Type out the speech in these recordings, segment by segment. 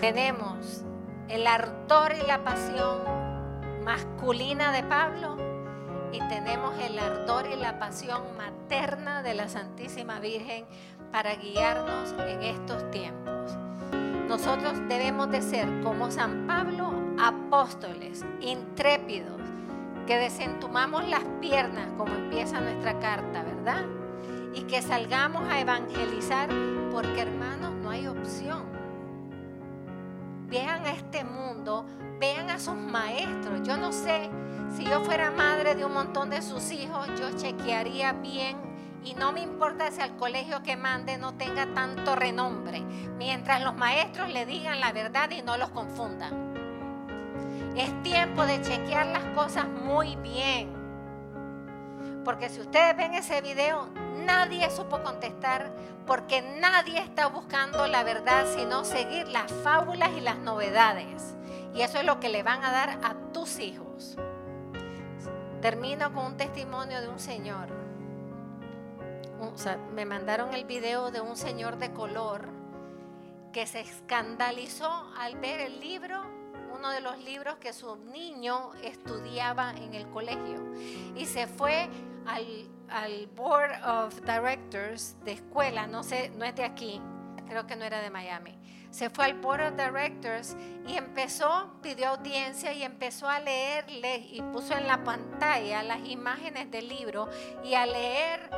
Tenemos el ardor y la pasión masculina de Pablo y tenemos el ardor y la pasión materna de la Santísima Virgen para guiarnos en estos tiempos. Nosotros debemos de ser como San Pablo, apóstoles, intrépidos, que desentumamos las piernas como empieza nuestra carta, ¿verdad? Y que salgamos a evangelizar porque hermanos Vean a este mundo, vean a sus maestros. Yo no sé si yo fuera madre de un montón de sus hijos, yo chequearía bien y no me importa si al colegio que mande no tenga tanto renombre, mientras los maestros le digan la verdad y no los confundan. Es tiempo de chequear las cosas muy bien. Porque si ustedes ven ese video, nadie supo contestar porque nadie está buscando la verdad, sino seguir las fábulas y las novedades. Y eso es lo que le van a dar a tus hijos. Termino con un testimonio de un señor. me mandaron el video de un señor de color que se escandalizó al ver el libro uno de los libros que su niño estudiaba en el colegio y se fue al, al Board of Directors de escuela, no sé, no es de aquí, creo que no era de Miami. Se fue al Board of Directors y empezó, pidió audiencia y empezó a leerle y puso en la pantalla las imágenes del libro y a leer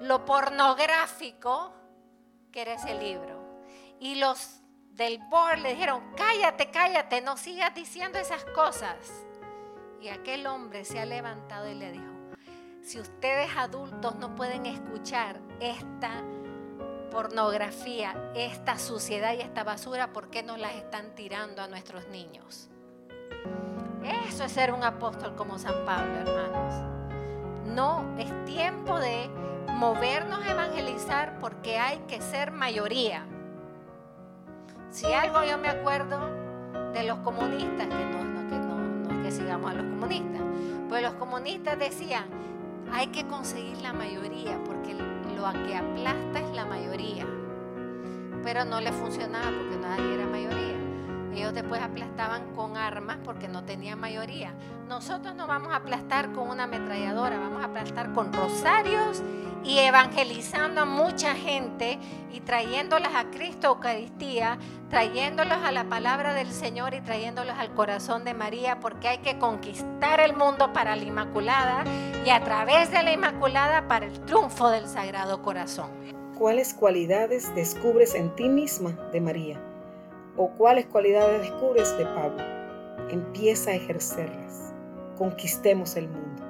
lo pornográfico que era ese libro. Y los del le dijeron, cállate, cállate, no sigas diciendo esas cosas. Y aquel hombre se ha levantado y le dijo, si ustedes adultos no pueden escuchar esta pornografía, esta suciedad y esta basura, ¿por qué no las están tirando a nuestros niños? Eso es ser un apóstol como San Pablo, hermanos. No, es tiempo de movernos a evangelizar porque hay que ser mayoría. Si algo yo me acuerdo de los comunistas, que no, no, que no, que sigamos a los comunistas, pues los comunistas decían, hay que conseguir la mayoría, porque lo que aplasta es la mayoría. Pero no le funcionaba porque nadie era mayoría. Ellos después aplastaban con armas porque no tenían mayoría. Nosotros no vamos a aplastar con una ametralladora, vamos a aplastar con rosarios y evangelizando a mucha gente y trayéndolas a Cristo Eucaristía, trayéndolos a la palabra del Señor y trayéndolos al corazón de María, porque hay que conquistar el mundo para la Inmaculada y a través de la Inmaculada para el triunfo del Sagrado Corazón. ¿Cuáles cualidades descubres en ti misma de María? ¿O cuáles cualidades descubres de Pablo? Empieza a ejercerlas. Conquistemos el mundo.